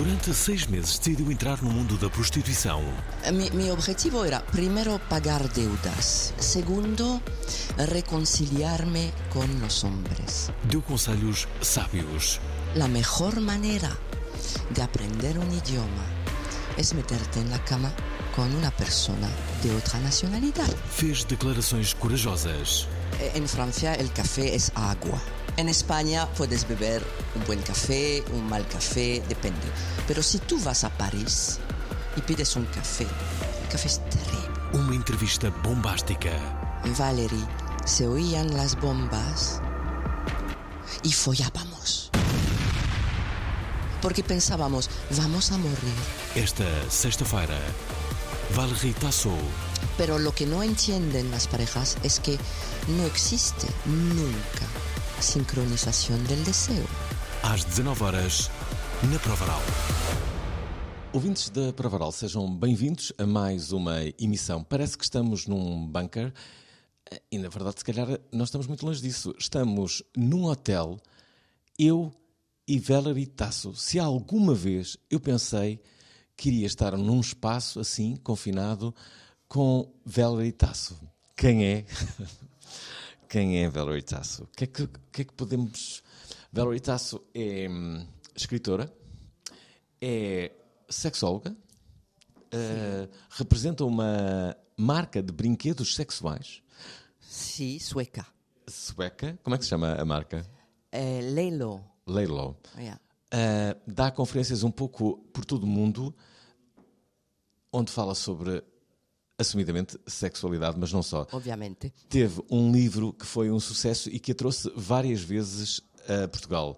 Prova. Durante seis meses decidiu entrar no mundo da prostituição. Mi, mi objetivo era primero pagar deudas, segundo reconciliarme con los hombres. Deu conselhos sábios. La mejor manera de aprender un idioma es meterte en la cama con una persona de otra nacionalidad. Fez declarações corajosas. Eh, En Francia el café es agua. En España puedes beber un buen café, un mal café, depende. Pero si tú vas a París y pides un café, el café es terrible. Uma entrevista bombástica. Valerie, se oían las bombas y follábamos. Porque pensábamos, vamos a morir. Esta sexta-feira, Valerie Tasso, Pero lo que no entienden las parejas es que no existe nunca sincronización del deseo. às 19 horas, na Provaral. Ouvintes da Pravaral, sejam bem-vindos a mais uma emissão. Parece que estamos num bunker e, na verdade, se calhar nós estamos muito longe disso. Estamos num hotel, eu e Valerie Tasso. Se alguma vez eu pensei que iria estar num espaço assim, confinado, com Valerie Tasso. Quem é? Quem é Valerie Tasso? O que é que, que, é que podemos... Valerie Tasso é hum, escritora, é sexóloga, eh, representa uma marca de brinquedos sexuais Sí, sueca. sueca. Como é que se chama a marca? Eh, Lelo. Laylo. Yeah. Eh, dá conferências um pouco por todo o mundo, onde fala sobre, assumidamente, sexualidade, mas não só. Obviamente. Teve um livro que foi um sucesso e que a trouxe várias vezes a Portugal.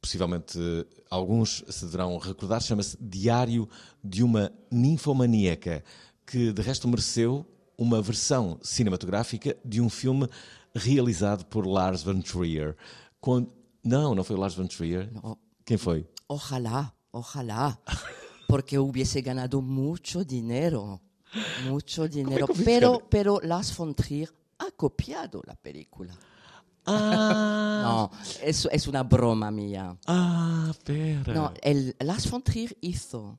Possivelmente eh, alguns se deverão recordar, chama-se Diário de uma Ninfomaníaca, que de resto mereceu uma versão cinematográfica de um filme realizado por Lars von Trier. Com- Não, não foi Lars von Trier. No. Quem foi? Ojalá, ojalá. Porque hubiese ganado mucho dinero. Mucho dinero. Pero, pero Lars von Trier ha copiado la película. Ah, No, es, es una broma mía. ah, pera. No, el Lars von Trier hizo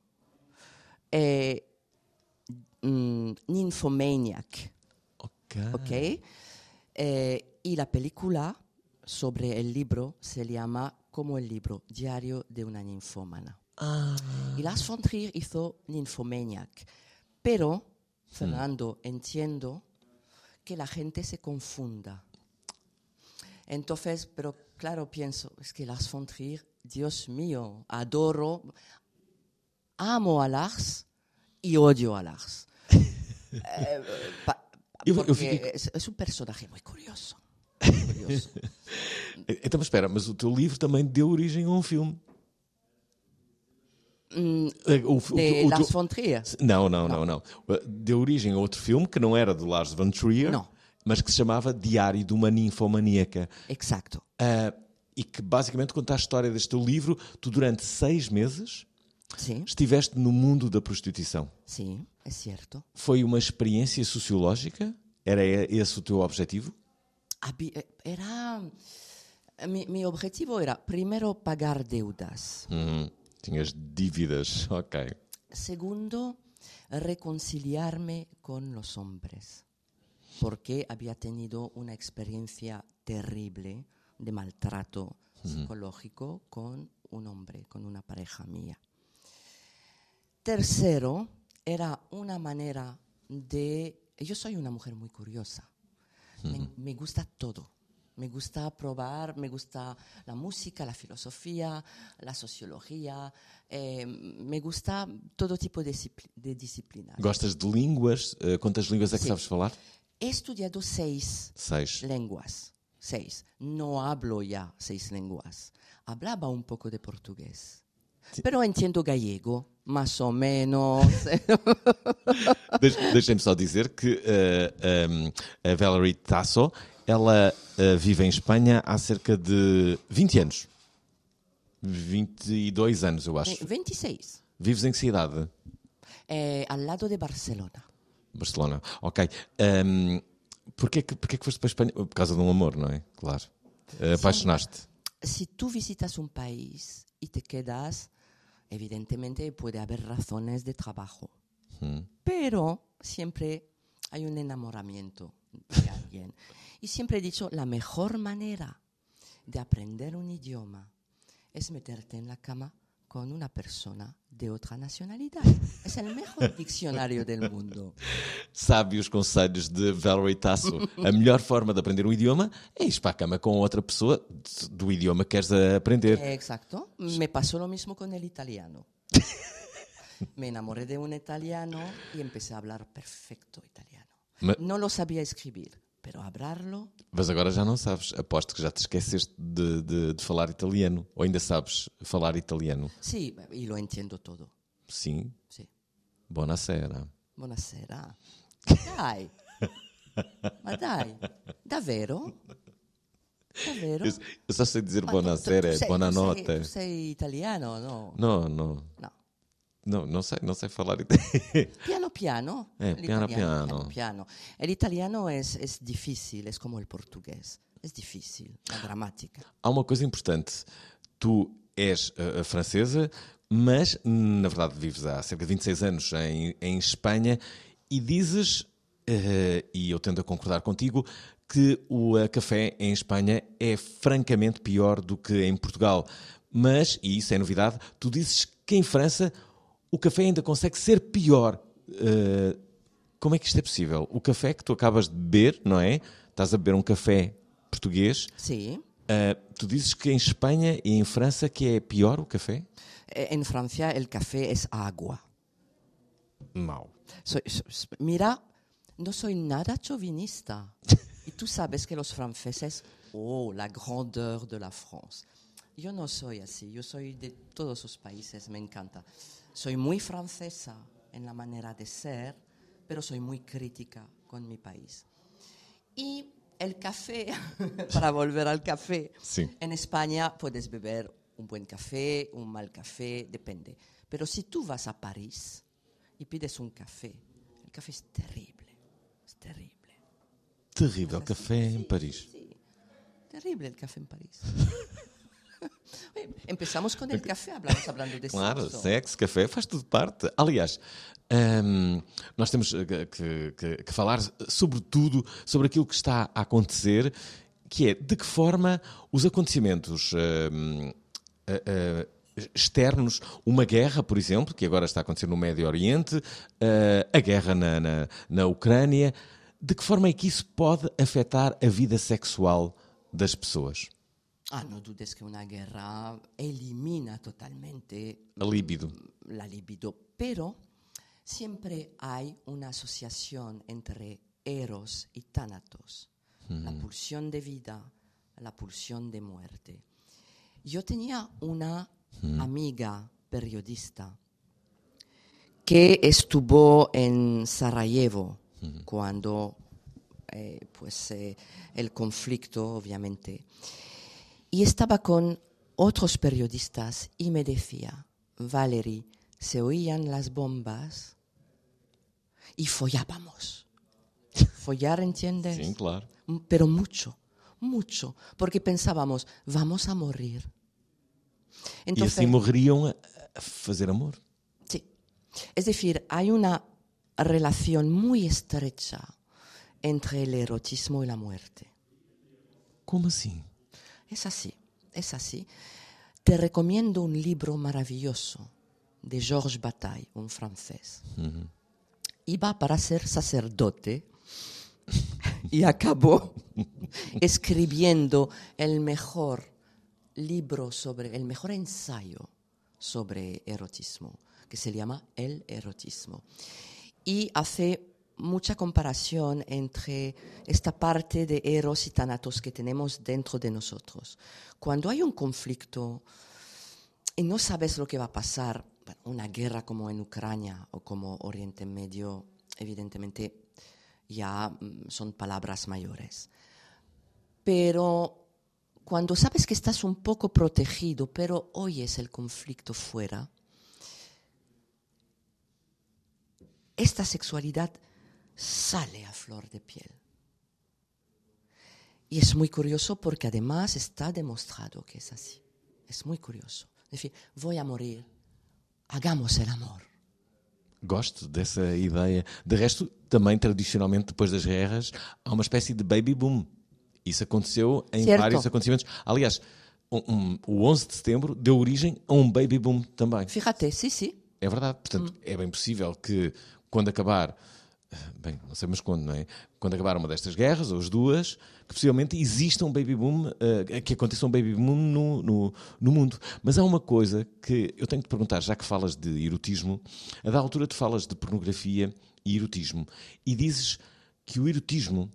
eh, mm, Nymphomaniac, Ok. ¿ok? Eh, y la película sobre el libro se llama como el libro, Diario de una ninfómana. Ah, Y Lars von Trier hizo Nymphomaniac. Pero, Fernando, entiendo que la gente se confunda. Entonces, pero claro, pienso, es que Lars von Trier, Dios mío, adoro, amo a Lars y odio a Lars. Eh, pa- porque es, es un personaje muy curioso. curioso. Então, mas espera, mas o teu livro também deu origem a um filme. Eh, o- De o- o Lars von Trier. Não, não, não, não. Deu origem a outro filme que não era do Lars von Trier, Não. mas que se chamava Diário de uma Ninfomaníaca. Exacto. Ah, e que basicamente conta a história deste teu livro. Tu, durante seis meses, Sí, estiveste no mundo da prostituição. sí, es cierto. Foi uma experiência sociológica? Era esse o teu objetivo? Eh, Era. Mi objetivo era primero pagar deudas. Hum, tinhas dívidas, ok. Segundo, reconciliarme con los hombres. Porque había tenido una experiencia terrible de maltrato psicológico con un hombre, con una pareja mía. Tercero, era una manera de... Yo soy una mujer muy curiosa. me, me gusta todo. Me gusta probar, me gusta la música, la filosofía, la sociología. eh, me gusta todo tipo de, de disciplinas. Gostas de línguas? Eh, quantas línguas é que Sim. sabes falar? He estudiado seis Seis. lenguas. Seis. No hablo ya seis lenguas. Hablaba un poco de portugués. Pero entiendo gallego, más o menos. Deix- Deixem-me só dizer que eh, ehm, a Valerie Tasso, ela vive em Espanha há cerca de 20 anos. 22 anos, eu acho. 26. Vives em que cidade? Eh, al lado de Barcelona. Barcelona. Ok. Um, porquê, que, porquê que foste para a Espanha? Por causa de um amor, não é? Claro. Eh, Apaixonaste. Si tú visitas un país y te quedas, evidentemente puede haber razones de trabajo. Pero siempre hay un enamoramiento de alguien. Y siempre he dicho, la mejor manera de aprender un idioma es meterte en la cama con una persona de otra nacionalidad. Es el mejor diccionario del mundo. Sabe os conselhos de Valerie Tasso. A melhor forma de aprender um idioma é ir para a cama com outra pessoa do idioma que queres aprender. Exacto. Me pasó lo mismo con el italiano. Me enamoré de un italiano y empecé a hablar perfecto italiano. No lo sabía escribir, pero hablarlo, Mas agora já não sabes. Aposto que já te esqueceste de, de- de falar italiano. Ou ainda sabes falar italiano? sí, y lo entiendo todo. Sim. Sí. Buonasera. Buonasera. Dai. Ma dai, davvero? Davvero? Eu, eu só sei dizer buonasera, buonanotte. Tu sei, tu sei italiano, no? Não, não. No. Não, não sei, não sei falar italiano. Piano piano. Eh, el piano, piano. piano. El italiano es, es difícil, es como el portugués. Es difícil, la gramática. Há uma coisa importante. Tu és uh, francesa, mas na verdade vives há cerca de 26 anos em, em Espanha e dizes, uh, e eu tendo a concordar contigo, que o café em Espanha é francamente pior do que em Portugal. Mas, e isso é novidade, tu dizes que em França o café ainda consegue ser pior. Uh, como é que isto é possível? O café que tu acabas de beber, não é? Estás a beber um café português. Sí. Uh, tu dizes que em Espanha e em França que é pior o café? Eh, En Francia el café agua. Mau. Soy- so- s- mira, no soy nada chauvinista. y tú sabes que los franceses, oh, la grandeur de la France. Yo no soy así, yo soy de todos los países, me encanta. Soy muy francesa en la manera de ser, pero soy muy crítica con mi país. Y el café, para volver al café, Sí. en España puedes beber un buen café, un mal café, depende. Pero si tú vas a París y pides un café, el café es terrible, es terrible. Terrível café em Paris. Sí, terrible el café en París. Empezamos con el café, hablamos hablando de Claro, sexo. sexo, café, faz tudo parte. Aliás, hum, nós temos uh, que, que- que falar sobre tudo, sobre aquilo que está a acontecer, que é de que forma os acontecimentos hum, uh, uh, externos, uma guerra, por exemplo, que agora está a acontecer no Médio Oriente, uh, a guerra na, na, na Ucrânia, de que forma é que isso pode afetar a vida sexual das pessoas? Ah, no dudes que una guerra elimina totalmente A libido. la libido, pero siempre hay una asociación entre eros y tánatos, la pulsión de vida, la pulsión de muerte. Yo tenía una amiga periodista que estuvo en Sarajevo cuando eh, pues, eh, el conflicto, obviamente, y estaba con otros periodistas y me decía, Valerie, se oían las bombas y follábamos. Follar, ¿entiendes? Sim, claro. Pero mucho, mucho, porque pensábamos, vamos a morir. E Entonces, assim morreriam a, a fazer amor. Sí. Es decir, hay una relación muy estrecha entre el erotismo y la muerte. Como assim? Es así, es así. Te recomiendo un libro maravilloso de Georges Bataille, un francés. Iba para ser sacerdote y acabó escribiendo el mejor libro sobre, el mejor ensayo sobre erotismo, que se llama El erotismo. Y hace mucha comparación entre esta parte de eros y tanatos que tenemos dentro de nosotros. Cuando hay un conflicto y no sabes lo que va a pasar, una guerra como en Ucrania o como Oriente Medio, evidentemente ya mm, son palabras mayores. Pero cuando sabes que estás un poco protegido, pero oyes el conflicto fuera, esta sexualidad sale a flor de piel. Y es muy curioso porque además está demostrado que es así. Es muy curioso. Es decir, voy a morir, hagamos el amor. Gosto dessa ideia. De resto, também tradicionalmente, depois das guerras, há uma espécie de baby boom. Isso aconteceu em Certo. vários acontecimentos. Aliás, um- um- o 11 de setembro deu origem a um baby boom também. Fíjate, sí, sí. É verdade. Portanto, é bem possível que quando acabar, bem, não mas quando, não é? Quando acabar uma destas guerras, ou as duas, que possivelmente exista um baby boom, eh, que aconteça um baby boom no, no, no mundo. Mas há uma coisa que eu tenho que te perguntar, já que falas de erotismo, a da altura tu falas de pornografia e erotismo, e dizes que o erotismo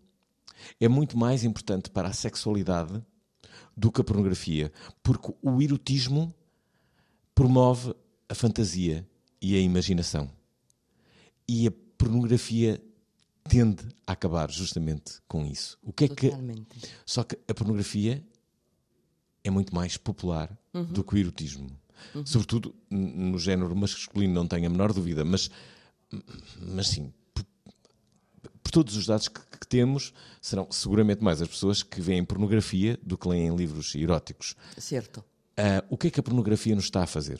é muito mais importante para a sexualidade do que a pornografia, porque o erotismo promove a fantasia e a imaginação. E a pornografia tende a acabar justamente com isso. O que é que Totalmente. só que a pornografia é muito mais popular Uhum. do que o erotismo. Sobretudo n- no género masculino, não tenho a menor dúvida, mas, mas sim, por, por todos os dados que, que temos, serão seguramente mais as pessoas que veem pornografia do que leem livros eróticos. Cierto. Ah, o que é que a pornografia nos está a fazer?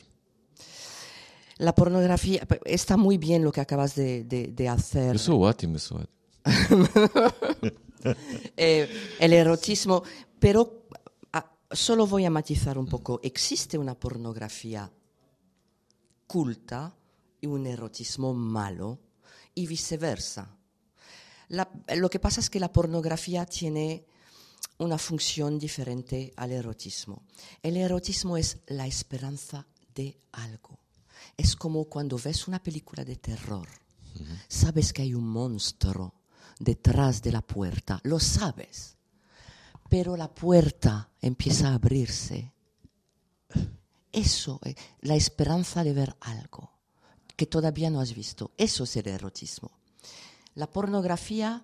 La pornografía, está muy bien lo que acabas de, de- de hacer. Sou ótimo. Eh, el erotismo, pero ah, solo voy a matizar un poco. Existe una pornografía culta y un erotismo malo y viceversa. La- lo que pasa es que la pornografía tiene una función diferente al erotismo. El erotismo es la esperanza de algo. Es como cuando ves una película de terror. Sabes que hay un monstruo detrás de la puerta, lo sabes, pero la puerta empieza a abrirse. Eso, eh, la esperanza de ver algo que todavía no has visto, eso es el erotismo. La pornografía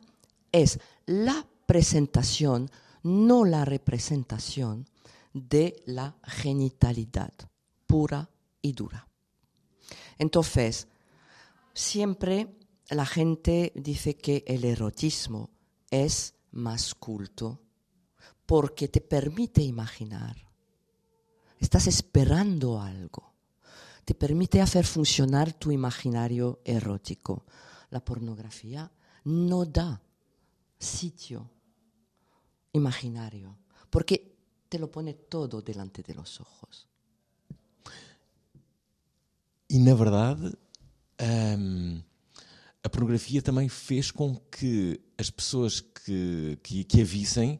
es la presentación, no la representación de la genitalidad pura y dura. Entonces, siempre la gente dice que el erotismo es más culto porque te permite imaginar. Estás esperando algo. Te permite hacer funcionar tu imaginario erótico. La pornografía no da sitio imaginario porque te lo pone todo delante de los ojos. E na verdade, hum, a pornografia também fez com que as pessoas que, que, que a vissem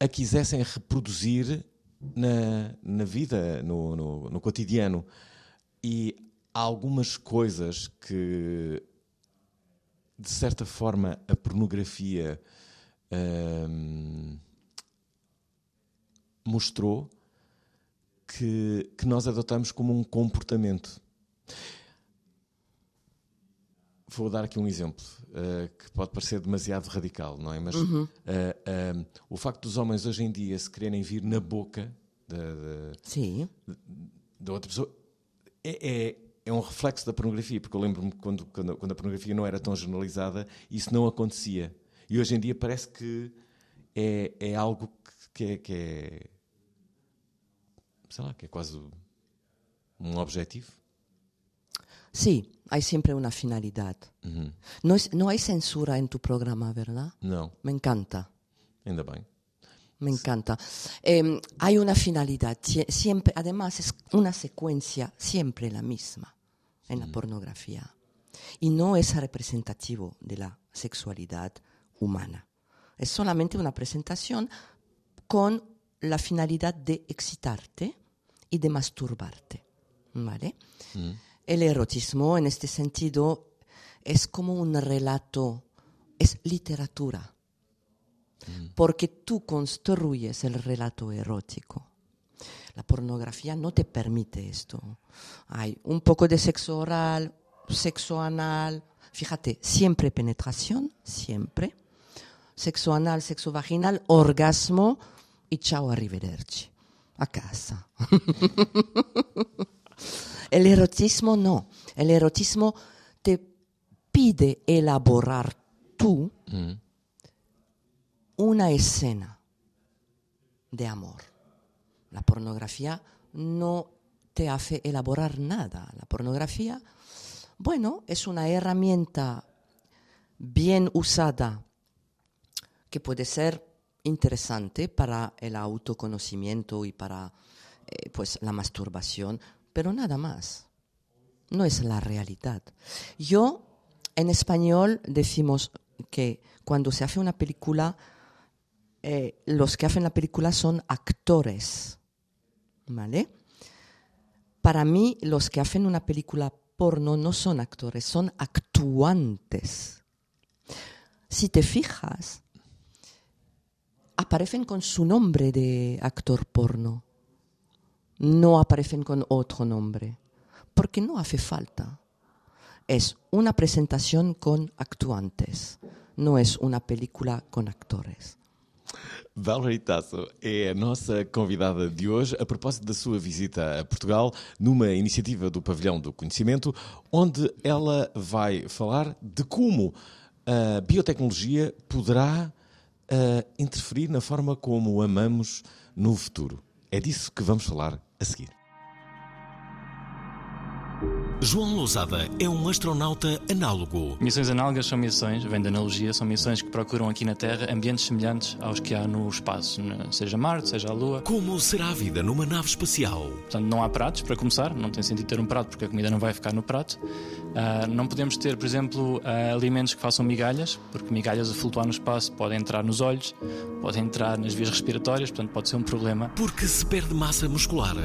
a quisessem reproduzir na, na vida, no, no, no cotidiano. E há algumas coisas que, de certa forma, a pornografia hum, mostrou que, que nós adotamos como um comportamento. Vou dar aqui um exemplo eh, que pode parecer demasiado radical, não é? Mas eh, eh, o facto dos homens hoje em dia se quererem vir na boca da, outra pessoa é, é, é um reflexo da pornografia, porque eu lembro-me quando, quando, quando a pornografia não era tão jornalizada, isso não acontecia. E hoje em dia parece que é, é algo que é, que é. Sei lá, que é quase um objetivo. sí, hay siempre una finalidad. No, es- no hay censura en tu programa, ¿verdad? Não, Me encanta. ainda bem. Me encanta. Eh, hay una finalidad, sie- siempre, además es una secuencia siempre la misma en la pornografía. Y no es representativo de la sexualidad humana. Es solamente una presentación con la finalidad de excitarte y de masturbarte. ¿Vale? El erotismo, en este sentido, es como un relato, es literatura porque tú construyes el relato erótico. La pornografía no te permite esto. Hay un poco de sexo oral, sexo anal, fíjate, siempre penetración, siempre. Sexo anal, sexo vaginal, orgasmo y chao arrivederci. A casa. el erotismo no. El erotismo te pide elaborar tú una escena de amor. La pornografía no te hace elaborar nada. La pornografía, bueno, es una herramienta bien usada que puede ser interesante para el autoconocimiento y para eh, pues la masturbación, pero nada más. No es la realidad. Yo en español decimos que cuando se hace una película eh, los que hacen la película son actores, ¿vale? Para mí, los que hacen una película porno no son actores, son actuantes. Si te fijas, aparecen con su nombre de actor porno, no aparecen con otro nombre, porque no hace falta. Es una presentación con actuantes, no es una película con actores. Valerie Tasso é a nossa convidada de hoje a propósito da sua visita a Portugal numa iniciativa do Pavilhão do Conhecimento, onde ela vai falar de como a biotecnologia poderá ah, interferir na forma como amamos no futuro. É disso que vamos falar a seguir. João Lousada é um astronauta análogo. Missões análogas são missões, vem da analogia, são missões que procuram aqui na Terra ambientes semelhantes aos que há no espaço, né? seja Marte, seja a Lua. Como será a vida numa nave espacial? Portanto, não há pratos, para começar, não tem sentido ter um prato porque a comida não vai ficar no prato. Ah, não podemos ter, por exemplo, ah, alimentos que façam migalhas, porque migalhas a flutuar no espaço podem entrar nos olhos, podem entrar nas vias respiratórias, portanto, pode ser um problema. Porque se perde massa muscular.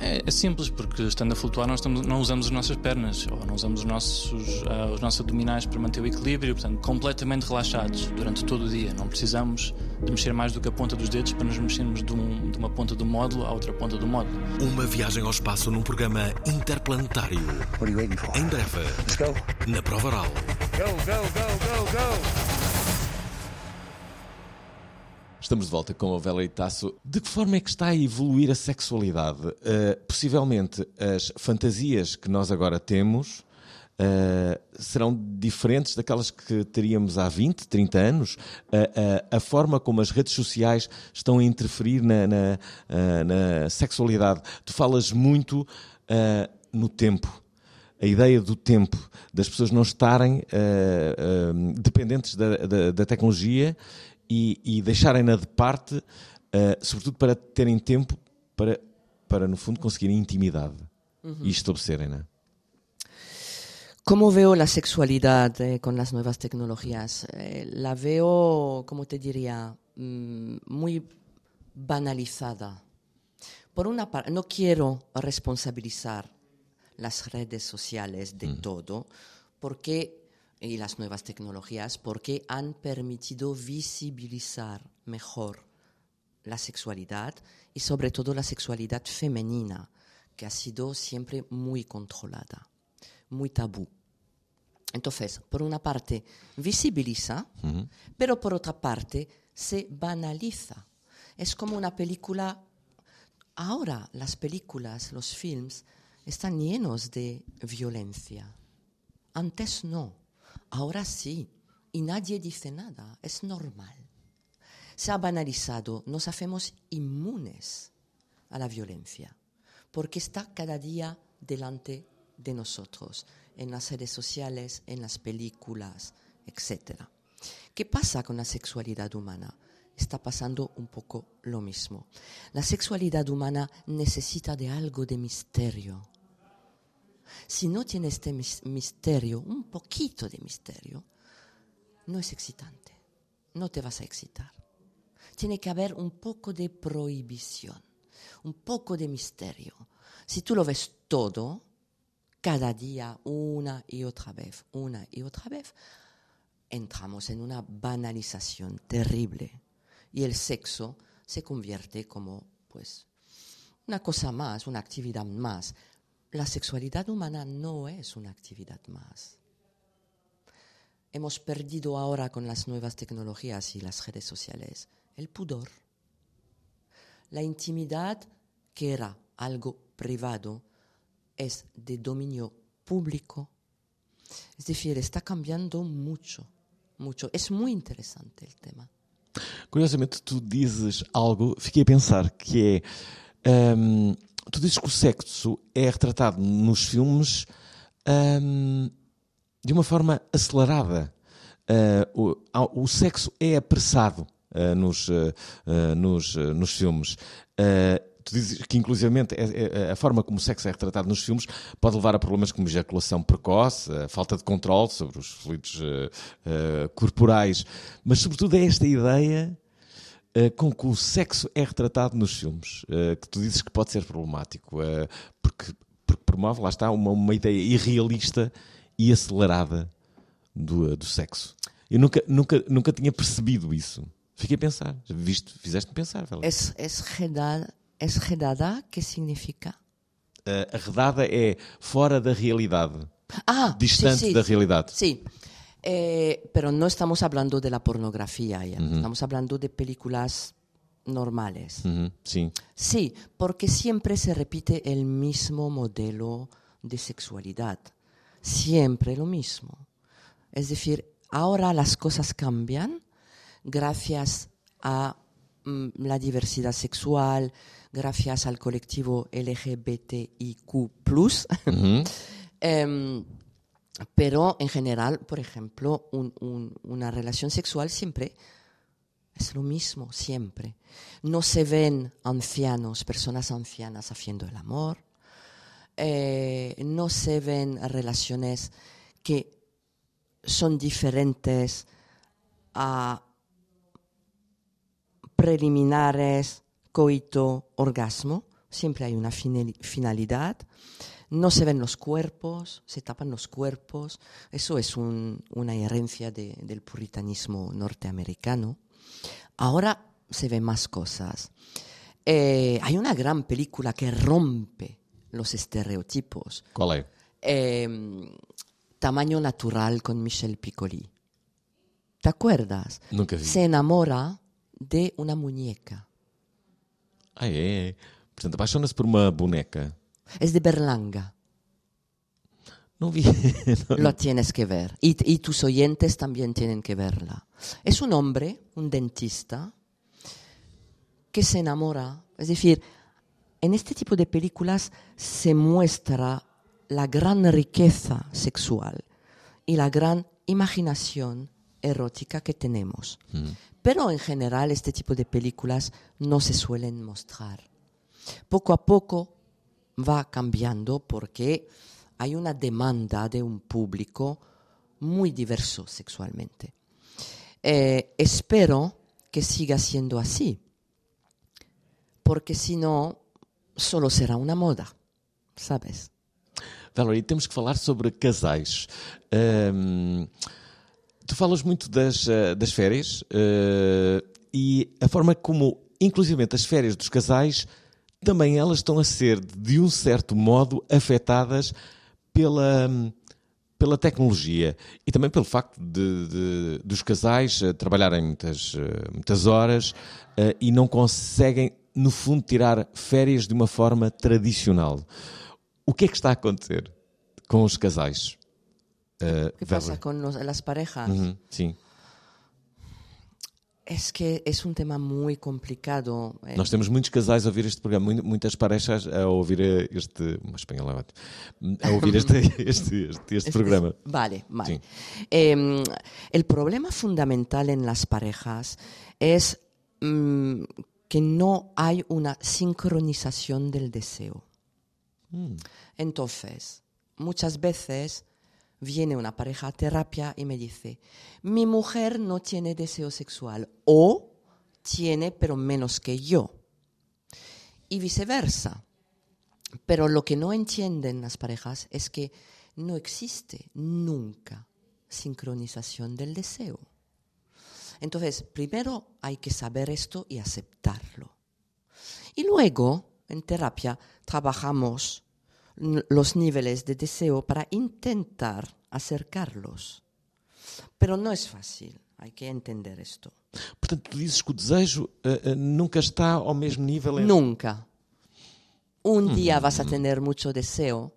É, é simples, porque estando a flutuar, nós estamos- não usamos as nossas pernas ou não usamos os nossos, ah, os nossos abdominais para manter o equilíbrio, portanto, completamente relaxados durante todo o dia. Não precisamos de mexer mais do que a ponta dos dedos para nos mexermos de, um- de uma ponta do módulo à outra ponta do módulo. Uma viagem ao espaço num programa interplanetário. What are you waiting for? Em breve, Let's go. na prova oral. Go, go, go, go, go. Estamos de volta com a Valerie Tasso. De que forma é que está a evoluir a sexualidade? Uh, possivelmente as fantasias que nós agora temos uh, serão diferentes daquelas que teríamos há 20, 30 anos? Uh, uh, a forma como as redes sociais estão a interferir na, na, na sexualidade. Tu falas muito no tempo. A ideia do tempo, das pessoas não estarem dependentes da, da, da tecnologia e, e deixarem-na de parte, uh, sobretudo para terem tempo para, para, no fundo, conseguirem intimidade e estabelecerem-na. ¿Cómo veo la sexualidad eh, con las nuevas tecnologías? Eh, la veo, como te diría, mm, muy banalizada. Por una parte, no quiero responsabilizar las redes sociales de todo, porque y las nuevas tecnologías, porque han permitido visibilizar mejor la sexualidad y sobre todo la sexualidad femenina, que ha sido siempre muy controlada, muy tabú. Entonces, por una parte, visibiliza, pero por otra parte, se banaliza. Es como una película. Ahora las películas, los films, están llenos de violencia. Antes no, ahora sí. Y nadie dice nada, es normal. Se ha banalizado, nos hacemos inmunes a la violencia, porque está cada día delante de nosotros, en las redes sociales, en las películas, etc. ¿Qué pasa con la sexualidad humana? está pasando un poco lo mismo. La sexualidad humana necesita de algo de misterio. Si no tiene este mis- misterio, un poquito de misterio, no es excitante. No te vas a excitar. Tiene que haber un poco de prohibición, un poco de misterio. Si tú lo ves todo, cada día, una y otra vez, una y otra vez, entramos en una banalización terrible y el sexo se convierte como, pues, una cosa más, una actividad más. La sexualidad humana no es una actividad más. Hemos perdido ahora con las nuevas tecnologías y las redes sociales el pudor. La intimidad, que era algo privado, es de dominio público. Es decir, está cambiando mucho, mucho. Es muy interesante el tema. Curiosamente, tu dizes algo, fiquei a pensar, que é. hum, tu dizes que o sexo é retratado nos filmes hum, de uma forma acelerada. Ah, o, o sexo é apressado ah, nos, ah, ah, nos, ah, nos filmes. Ah, tu dizes que, inclusivamente, é- é- a forma como o sexo é retratado nos filmes pode levar a problemas como ejaculação precoce, a falta de controle sobre os fluidos corporais, mas, sobretudo, é esta ideia com que o sexo é retratado nos filmes, eh, que tu dizes que pode ser problemático, eh, porque, porque promove, lá está, uma, uma ideia irrealista e acelerada do, do sexo. Eu nunca, nunca, nunca tinha percebido isso. Fiquei a pensar, Viste, fizeste-me pensar. Es, es, redada, es redada, ¿qué significa? Eh, a redada é fora da realidade, Ah, distante sí, sí, da realidade. Sí, Eh, pero no estamos hablando de la pornografía, ya. estamos hablando de películas normales. Sim. Sí, porque siempre se repite el mismo modelo de sexualidad. Siempre lo mismo. Es decir, ahora las cosas cambian gracias a mm, la diversidad sexual, gracias al colectivo LGBTIQ. Em, pero en general, por ejemplo, un- un- una relación sexual siempre es lo mismo, siempre. No se ven ancianos, personas ancianas haciendo el amor. Eh, no se ven relaciones que son diferentes a preliminares, coito, orgasmo. Siempre hay una finali- finalidad. No se ven los cuerpos, se tapan los cuerpos. Eso es un- una herencia de- del puritanismo norteamericano. Ahora se ven más cosas. Eh, hay una gran película que rompe los estereotipos. Qual é? Eh, Tamaño natural con Michel Piccoli. ¿Te acuerdas? Nunca vi. Se enamora de una muñeca. Ah, é? Portanto, apaixona-se por uma boneca. Es de Berlanga. Não vi. Lo tienes que ver. Y, y tus oyentes también tienen que verla. Es un hombre, un dentista, que se enamora. Es decir, en este tipo de películas se muestra la gran riqueza sexual y la gran imaginación erótica que tenemos. Pero en general este tipo de películas no se suelen mostrar. Poco a poco va cambiando porque hay una demanda de un público muy diverso sexualmente. Eh, espero que siga siendo así, porque si no, solo será una moda, ¿sabes? Valerie, temos que falar sobre casais. Ahm, tu falas muito das, ah, das férias ah, e a forma como, inclusivamente, as férias dos casais também elas estão a ser, de um certo modo, afetadas pela, pela tecnologia e também pelo facto de, de- dos casais ah, trabalharem muitas, ah, muitas horas ah, e não conseguem, no fundo, tirar férias de uma forma tradicional. O que é que está a acontecer com os casais? Uh, ¿Qué pasa Valerie? con los- las parejas? Uhum, sim. Es que es un tema muy complicado. eh, Nós temos muitos casais a ouvir este programa, mu- muitas parejas a ouvir eh, este. Uma espanhola. A ouvir este, este, este, este programa. Vale, vale. Eh, el problema fundamental en las parejas es mm, que no hay una sincronización del deseo. Entonces, muchas veces viene una pareja a terapia y me dice, mi mujer no tiene deseo sexual o tiene pero menos que yo. Y viceversa. Pero lo que no entienden las parejas es que no existe nunca sincronización del deseo. Entonces, primero hay que saber esto y aceptarlo. Y luego, en terapia, trabajamos los niveles de deseo para intentar acercarlos. Pero no es fácil, hay que entender esto. Portanto, tu dizes que o desejo eh, eh, nunca está ao mesmo nível. entre- Nunca. Un día vas a tener mucho deseo.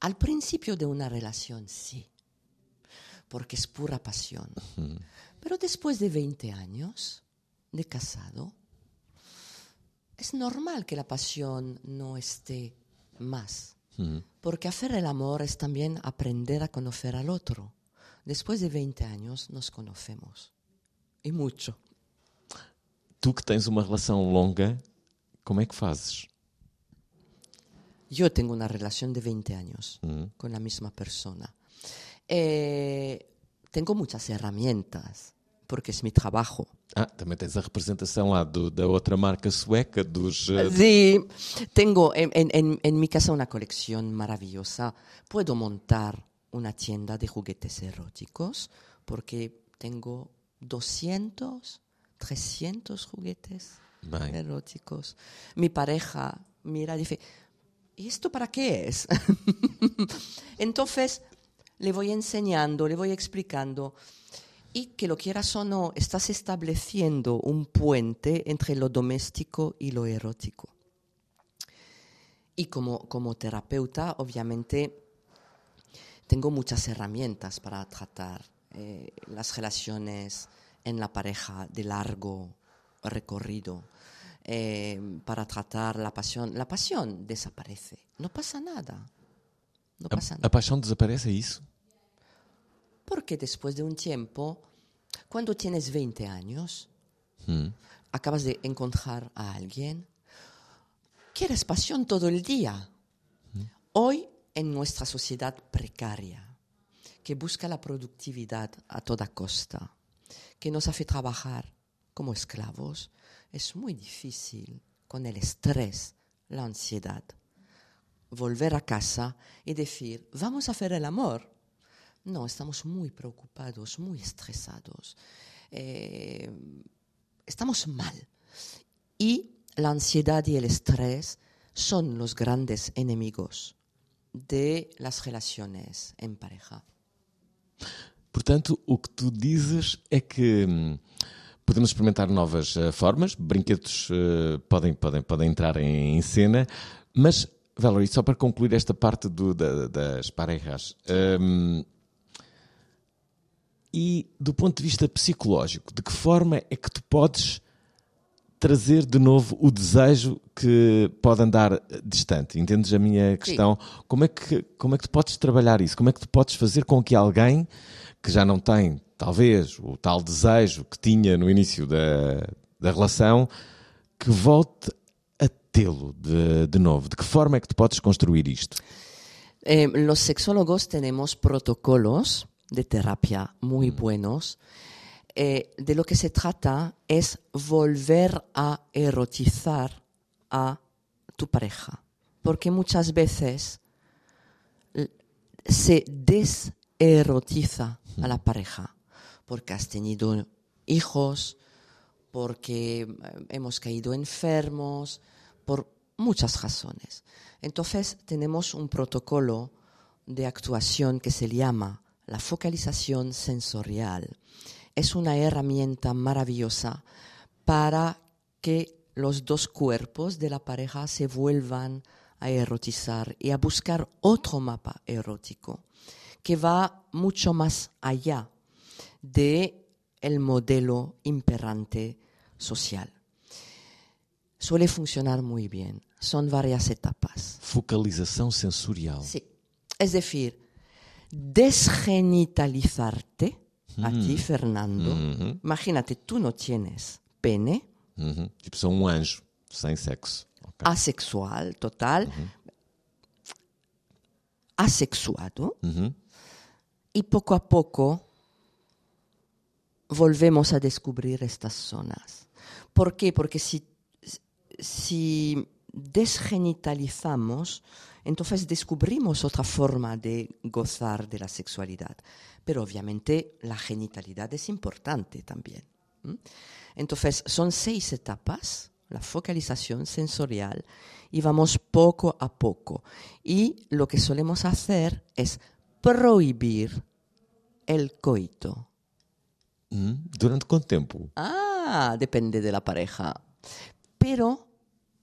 Al principio de una relación, sí, porque es pura pasión. Pero después de 20 años de casado, es normal que la pasión no esté más. Porque hacer el amor es también aprender a conocer al otro. Después de 20 años nos conocemos. Y mucho. Tu que tens uma relação longa, como é que fazes? Yo tengo una relación de 20 años con la misma persona. Eh, tengo muchas herramientas, porque es mi trabajo. Ah, também tens a representação lá do- da outra marca sueca, dos. eh, Sí, tengo en, en- en- mi casa una colección maravillosa. Puedo montar una tienda de juguetes eróticos, porque tengo 200, 300 juguetes eróticos. Mi pareja mira y dice, ¿y esto para qué es? Entonces le voy enseñando, le voy explicando. Y que lo quieras o no, estás estableciendo un puente entre lo doméstico y lo erótico. Y como, como terapeuta, obviamente, tengo muchas herramientas para tratar eh, las relaciones en la pareja de largo recorrido, eh, para tratar la pasión. La pasión desaparece, no pasa nada. No pasa a, nada. a paixão desaparece, isso? Porque después de un tiempo, cuando tienes 20 años, acabas de encontrar a alguien, quieres pasión todo el día. Hoy, en nuestra sociedad precaria, que busca la productividad a toda costa, que nos hace trabajar como esclavos, es muy difícil con el estrés, la ansiedad, volver a casa y decir, vamos a hacer el amor. No, estamos muy preocupados, muy estresados. Eh, estamos mal. Y la ansiedad y el estrés son los grandes enemigos de las relaciones en pareja. Portanto, o que tu dizes é que podemos experimentar novas eh, formas, brinquedos eh, podem, podem, podem entrar em, em cena, mas, Valerie, só para concluir esta parte do- da- das parejas, hum, e do ponto de vista psicológico, de que forma é que tu podes trazer de novo o desejo que pode andar distante? Entendes a minha questão? Como é, que, como é que tu podes trabalhar isso? Como é que tu podes fazer com que alguém que já não tem, talvez, o tal desejo que tinha no início da, da relação, que volte a tê-lo de, de novo? De que forma é que tu podes construir isto? Eh, los sexólogos tenemos protocolos de terapia muy buenos. Eh, de lo que se trata es volver a erotizar a tu pareja. Porque muchas veces se deserotiza a la pareja. Porque has tenido hijos, porque eh, hemos caído enfermos, por muchas razones. Entonces tenemos un protocolo de actuación que se llama la focalización sensorial. Es una herramienta maravillosa para que los dos cuerpos de la pareja se vuelvan a erotizar y a buscar otro mapa erótico que va mucho más allá de el modelo imperante social. Suele funcionar muy bien. Son varias etapas. Focalização sensorial. Sí. Es decir, desgenitalizarte a ti, Fernando. Imagínate, tú no tienes pene, Uhum. Tipo, são um anjo sem sexo. Asexual total, asexuado, y poco a poco volvemos a descubrir estas zonas. ¿Por qué? Porque si, si desgenitalizamos, entonces descubrimos otra forma de gozar de la sexualidad. Pero obviamente la genitalidad es importante también. Entonces son seis etapas, la focalización sensorial, y vamos poco a poco. Y lo que solemos hacer es prohibir el coito. Hum, Durante quanto tempo? Ah, depende de la pareja. Pero,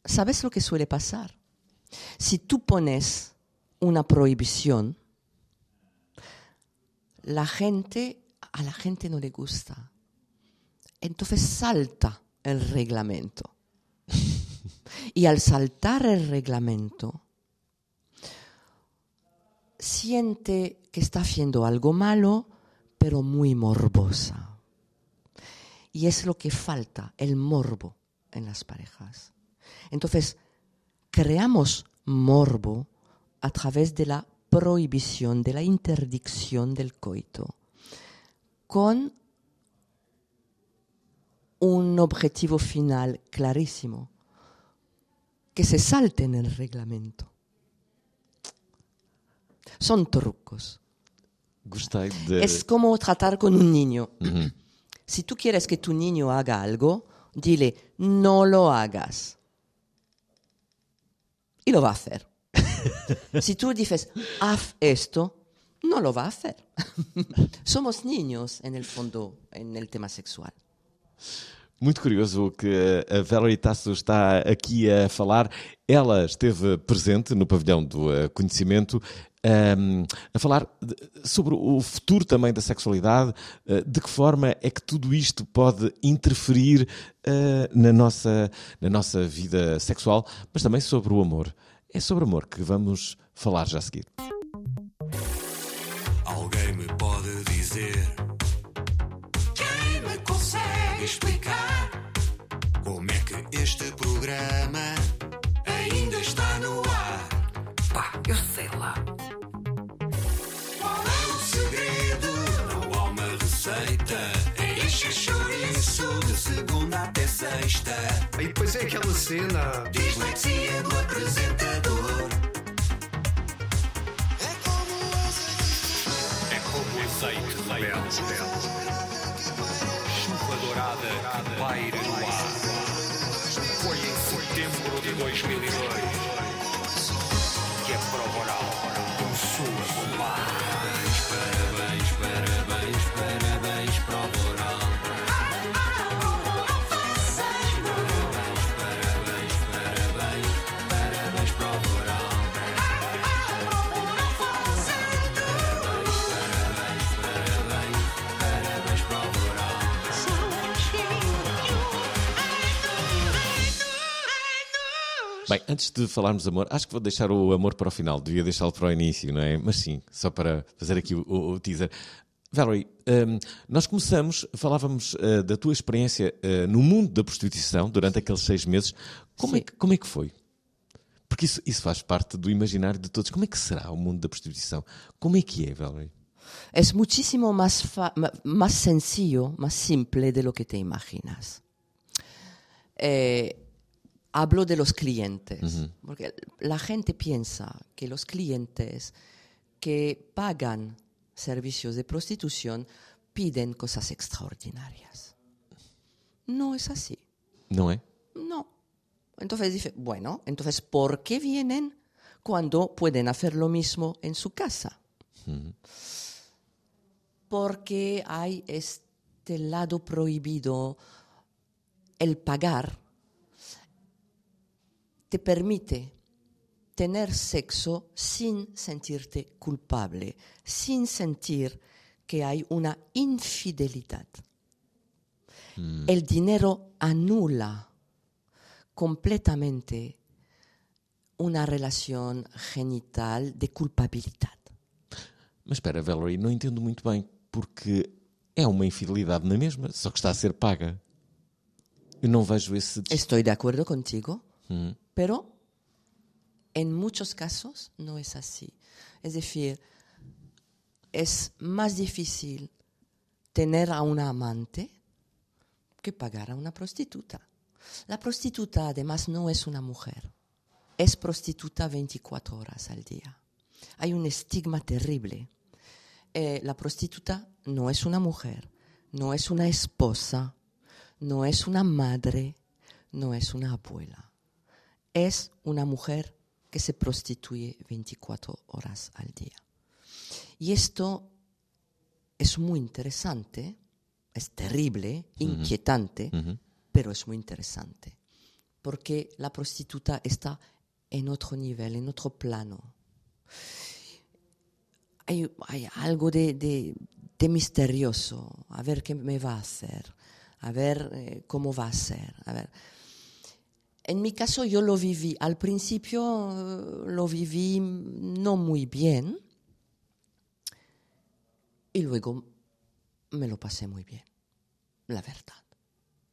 ¿sabes lo que suele pasar? Si tú pones una prohibición, la gente, a la gente no le gusta. Entonces salta el reglamento. y al saltar el reglamento, siente que está haciendo algo malo, pero muy morbosa. Y es lo que falta, el morbo en las parejas. Entonces, creamos morbo a través de la prohibición, de la interdicción del coito, con un objetivo final clarísimo, que se salte en el reglamento. Son trucos. De. Es como tratar con un niño. Si tú quieres que tu niño haga algo, dile, no lo hagas. Y lo va a hacer. si tú dices, haz esto, no lo va a hacer. Somos niños, en el fondo, en el tema sexual. Muito curioso o que a Valerie Tasso está aqui a falar. Ela esteve presente no pavilhão do eh, conhecimento ehm, a falar de- sobre o futuro também da sexualidade, eh, de que forma é que tudo isto pode interferir eh, na, nossa, na nossa vida sexual, mas também sobre o amor. É sobre amor que vamos falar já a seguir. Alguém me pode dizer Quem me consegue explicar programa Ainda está no ar Pá, eu sei lá Qual é o segredo? Não há uma receita É encher chouriço De segunda até sexta E depois é aquela cena. Dislexia do apresentador É como azeite de mel. Chuva dourada que paira no ar. Foi em setembro de 2002 que antes de falarmos de amor, acho que vou deixar o amor para o final. Devia deixá-lo para o início, não é? Mas sim, só para fazer aqui o, o- o teaser. Valerie, hum, nós começamos, falávamos ah, da tua experiência ah, no mundo da prostituição durante aqueles seis meses. Como, é, que, como é que foi? Porque isso, isso faz parte do imaginário de todos. Como é que será o mundo da prostituição? Como é que é, Valerie? Es muchísimo más, fa- ma- más sencillo, más simple de lo que te imaginas. Eh, hablo de los clientes, porque la gente piensa que los clientes que pagan servicios de prostitución piden cosas extraordinarias. No es así. Não é? No. Entonces dice, bueno, entonces, ¿por qué vienen cuando pueden hacer lo mismo en su casa? Porque hay este lado prohibido, el pagar te permite tener sexo sin sentirte culpable, sin sentir que hay una infidelidad. El dinero anula completamente una relación genital de culpabilidad. Mas espera, Valerie, não entendo muito bem, porque é uma infidelidade na mesma, só que está a ser paga. Eu não vejo esse. Estoy de acuerdo contigo, Uhum. Pero en muchos casos no es así. Es decir, es más difícil tener a una amante que pagar a una prostituta. La prostituta además no es una mujer, es prostituta 24 horas al día. Hay un estigma terrible. Eh, la prostituta no es una mujer, no es una esposa, no es una madre, no es una abuela. Es una mujer que se prostituye 24 horas al día. Y esto es muy interesante, es terrible, inquietante, pero es muy interesante, porque la prostituta está en otro nivel, en otro plano. Hay, hay algo de, de- de misterioso, a ver qué me va a hacer, a ver eh, cómo va a ser, a ver. En mi caso yo lo viví, al principio eh, lo viví no muy bien y luego me lo pasé muy bien, la verdad.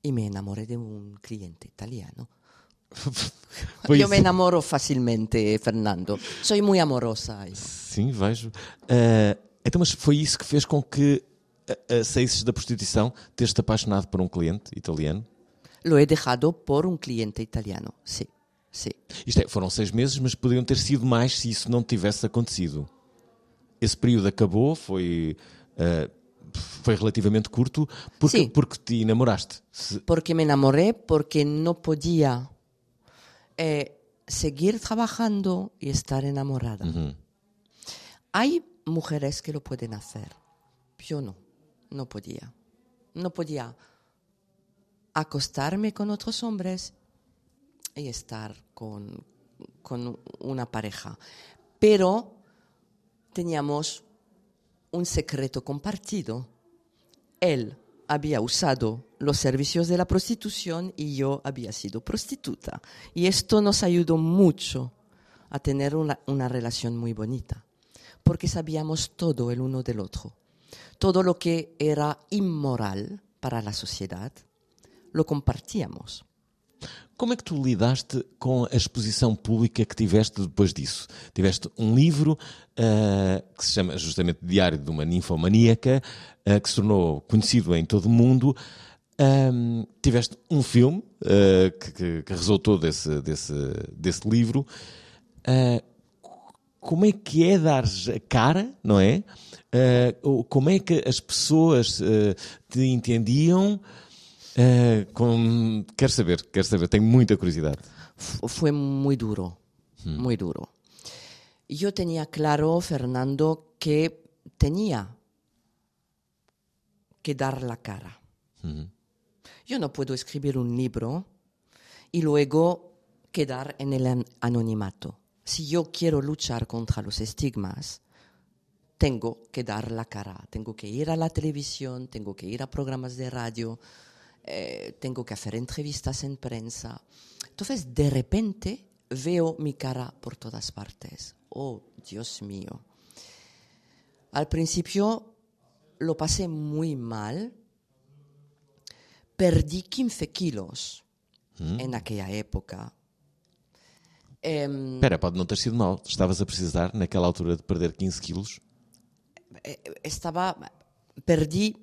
Y me enamoré de un cliente italiano. Foi Yo me enamoro fácilmente, Fernando. Soy muy amorosa. Sim, vejo. Ah, então, mas foi isso que fez com que ah, saísses da prostituição, teres-te apaixonado por um cliente italiano? Lo he dejado por un cliente italiano, sí, sí. Isto é, foram seis meses, mas poderiam ter sido mais se isso não tivesse acontecido. Esse período acabou, foi, ah, foi relativamente curto, porque, Sim. porque te enamoraste. Porque me enamoré, porque no podía eh, seguir trabajando y estar enamorada. Hay mujeres que lo pueden hacer. Yo no, no podía. No podía acostarme con otros hombres y estar con, con una pareja. Pero teníamos un secreto compartido. Él había usado los servicios de la prostitución y yo había sido prostituta. Y esto nos ayudó mucho a tener una, una relación muy bonita, porque sabíamos todo el uno del otro. Todo lo que era inmoral para la sociedad, lo compartíamos. Como é que tu lidaste com a exposição pública que tiveste depois disso? Tiveste um livro ah, que se chama justamente Diário de uma Ninfomaníaca, ah, que se tornou conhecido em todo o mundo. Ahm, tiveste um filme ah, que, que- que resultou desse, desse, desse livro. Ah, como é que é dar a cara, não é? Ah, como é que as pessoas ah, te entendiam? Ah, com... Quero saber, quero saber, tenho muita curiosidade. Fue muy duro, muy duro. Yo tenía claro, Fernando, que tenía que dar la cara. Yo no puedo escribir un libro y luego quedar en el an- anonimato. Si yo quiero luchar contra los estigmas, tengo que dar la cara, tengo que ir a la televisión, tengo que ir a programas de radio, eh, tengo que hacer entrevistas en prensa. Entonces, de repente, veo mi cara por todas partes. Oh, Dios mío. Al principio lo pasé muy mal. Perdí 15 kilos en aquella época. Em, Espera, pode não ter sido mal. Estavas a precisar, naquela altura, de perder 15 quilos. estaba, perdí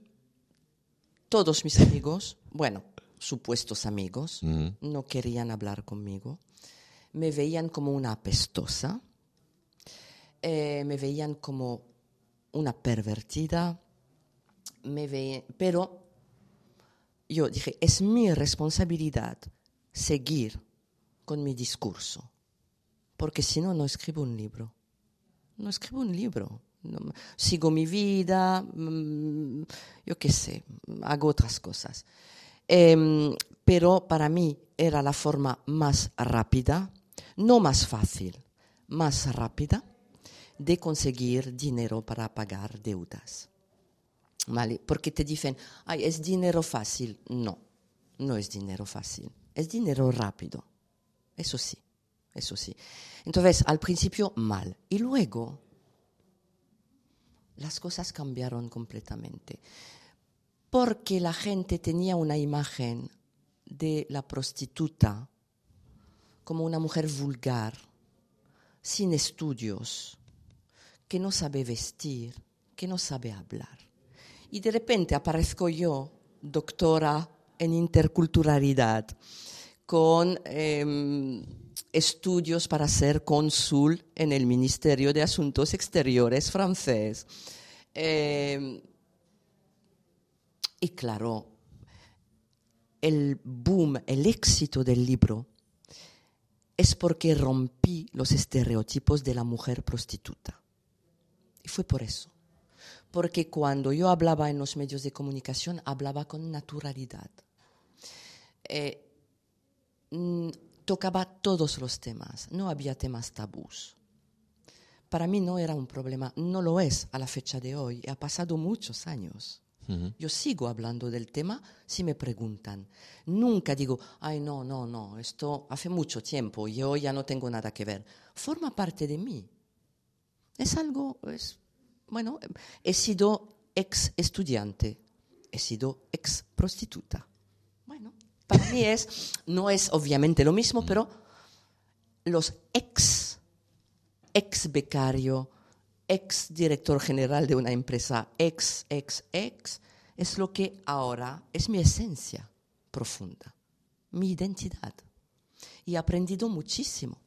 todos mis amigos, bueno, supuestos amigos, no querían hablar conmigo, me veían como una apestosa, eh, me veían como una pervertida, me veían, pero yo dije, es mi responsabilidad seguir con mi discurso, porque si no, no escribo un libro. No escribo un libro. No, sigo mi vida, mm, yo qué sé, hago otras cosas. Em, pero para mí era la forma más rápida, no más fácil, más rápida de conseguir dinero para pagar deudas. ¿Vale? Porque te dicen, ay, es dinero fácil. No, no es dinero fácil, es dinero rápido. Eso sí, eso sí. Entonces, al principio mal. Y luego, las cosas cambiaron completamente. Porque la gente tenía una imagen de la prostituta como una mujer vulgar, sin estudios, que no sabe vestir, que no sabe hablar. Y de repente aparezco yo, doctora en interculturalidad, con em, estudios para ser cónsul en el Ministerio de Asuntos Exteriores francés. Em, y claro, el boom, el éxito del libro es porque rompí los estereotipos de la mujer prostituta. Y fue por eso. Porque cuando yo hablaba en los medios de comunicación, hablaba con naturalidad. Eh, tocaba todos los temas, no había temas tabús. Para mí no era un problema, no lo es a la fecha de hoy, ha pasado muchos años. Yo sigo hablando del tema si me preguntan. Nunca digo, ay, no, no, no, esto hace mucho tiempo, yo ya no tengo nada que ver. Forma parte de mí. Es algo, es, bueno, he sido ex estudiante, he sido ex prostituta. Bueno, para mí es, no es obviamente lo mismo, pero los ex, ex becario, ex director general de una empresa, ex, ex, ex, es lo que ahora es mi esencia profunda, mi identidad. E aprendido muchísimo.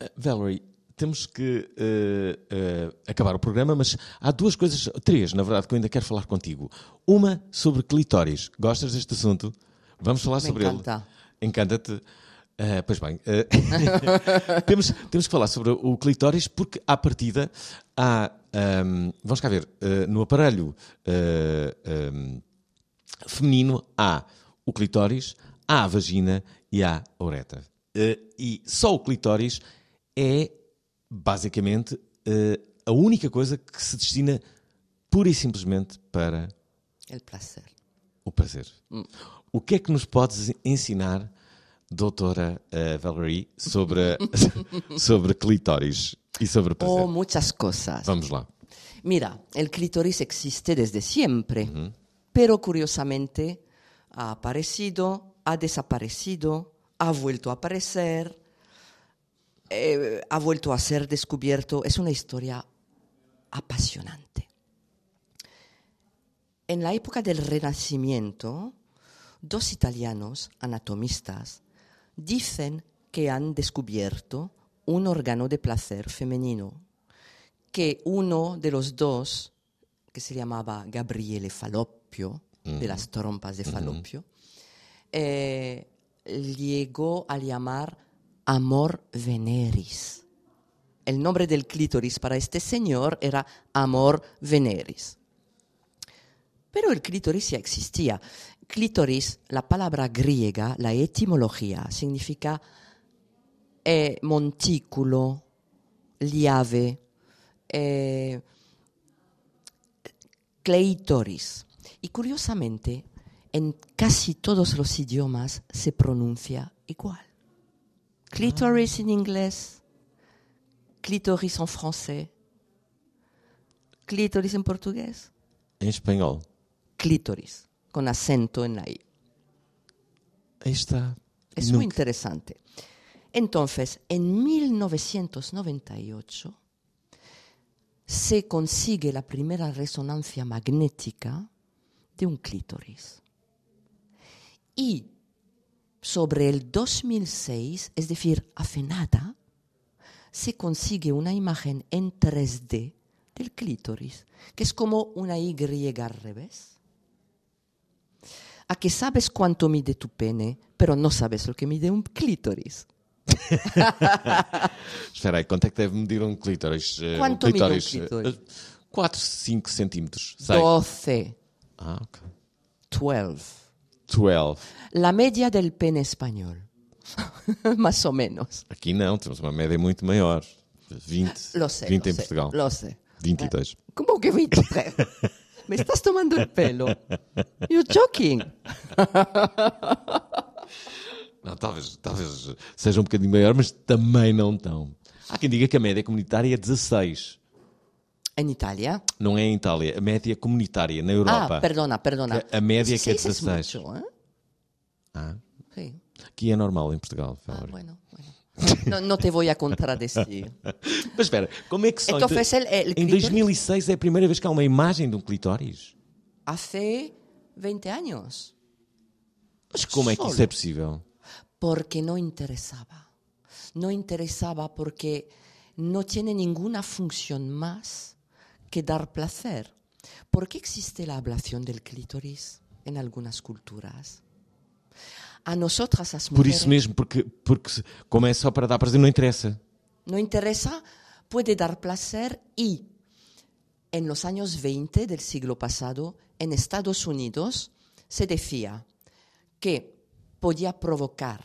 Uh, Valerie, temos que uh, uh, acabar o programa, mas há duas coisas, três, na verdade, que eu ainda quero falar contigo. Uma sobre clitóris. Gostas deste assunto? Vamos falar Me sobre encanta. ele. Encanta-te. Uh, pois bem, uh, temos, temos que falar sobre o clitóris porque, à partida, há. Um, vamos cá ver, uh, no aparelho um, feminino há o clitóris, há a vagina e há a uretra. e só o clitóris é, basicamente, a única coisa que se destina pura e simplesmente para El placer. o prazer. O que é que nos podes ensinar, doutora uh, Valerie, sobre, sobre clitóris e sobre prazer? Oh, muchas cosas. Vamos lá. Mira, el clítoris existe desde siempre, pero curiosamente ha aparecido, ha desaparecido, ha vuelto a aparecer, eh, ha vuelto a ser descubierto. Es una historia apasionante. En la época del Renacimiento, dos italianos anatomistas dicen que han descubierto un órgano de placer femenino, que uno de los dos, que se llamaba Gabriele Falloppio, de las trompas de Falloppio, eh, llegó a llamar Amor Veneris. El nombre del clítoris para este señor era Amor Veneris. Pero el clítoris ya existía. Clítoris, la palabra griega, la etimología, significa eh, montículo, llave, eh, cleitoris. Y curiosamente, en casi todos los idiomas se pronuncia igual. Clitoris en inglés, clitoris en francés, clítoris en portugués, Em espanhol. clítoris, con acento en la I. Aí está. Es Nunca- muy interesante. Entonces, en 1998 se consigue la primera resonancia magnética de un clítoris. Y sobre el 2006, es decir, hace nada, se consigue una imagen en 3D del clítoris, que es como una Y al revés. A que sabes cuánto mide tu pene, pero no sabes lo que mide un clítoris. Espera aí, quanto é que deve medir um clítoris? Eh, Quanto um mide um clítoris? clítoris? 4, 5 centímetros. Sei. 12, Ah, ok. 12. 12. La media del pene español. Más o menos. Aqui não, temos uma média muito maior. 20. Lo sé. 20 lo em sé, Portugal. Lo sé. 22. ¿Cómo que 23? Me estás tomando el pelo. You're joking. Não, talvez, talvez seja um bocadinho maior, mas também não tão. Há quem diga que a média comunitária é 16. En Italia. Não é em Itália, a média comunitária na Europa. Ah, perdona, perdona. A média que é 16 es 16. mucho, ¿eh? Ah, Sí. que é normal em Portugal. Ah, bueno, No, no te voy a contradecir. Mas espera, como é que só... El em clítoris- 2006 é a primeira vez que há uma imagem de um clitóris? Hace 20 años. Mas como é que isso é possível? Porque no interesaba. No interesaba porque no tiene ninguna función más que dar placer. ¿Por qué existe la ablación del clítoris en algunas culturas? A nosotras las Por mujeres isso mesmo, porque, porque como é só para dar prazer, não interessa. no interesa, puede dar placer y en los años 20 del siglo pasado, en Estados Unidos, se decía que podía provocar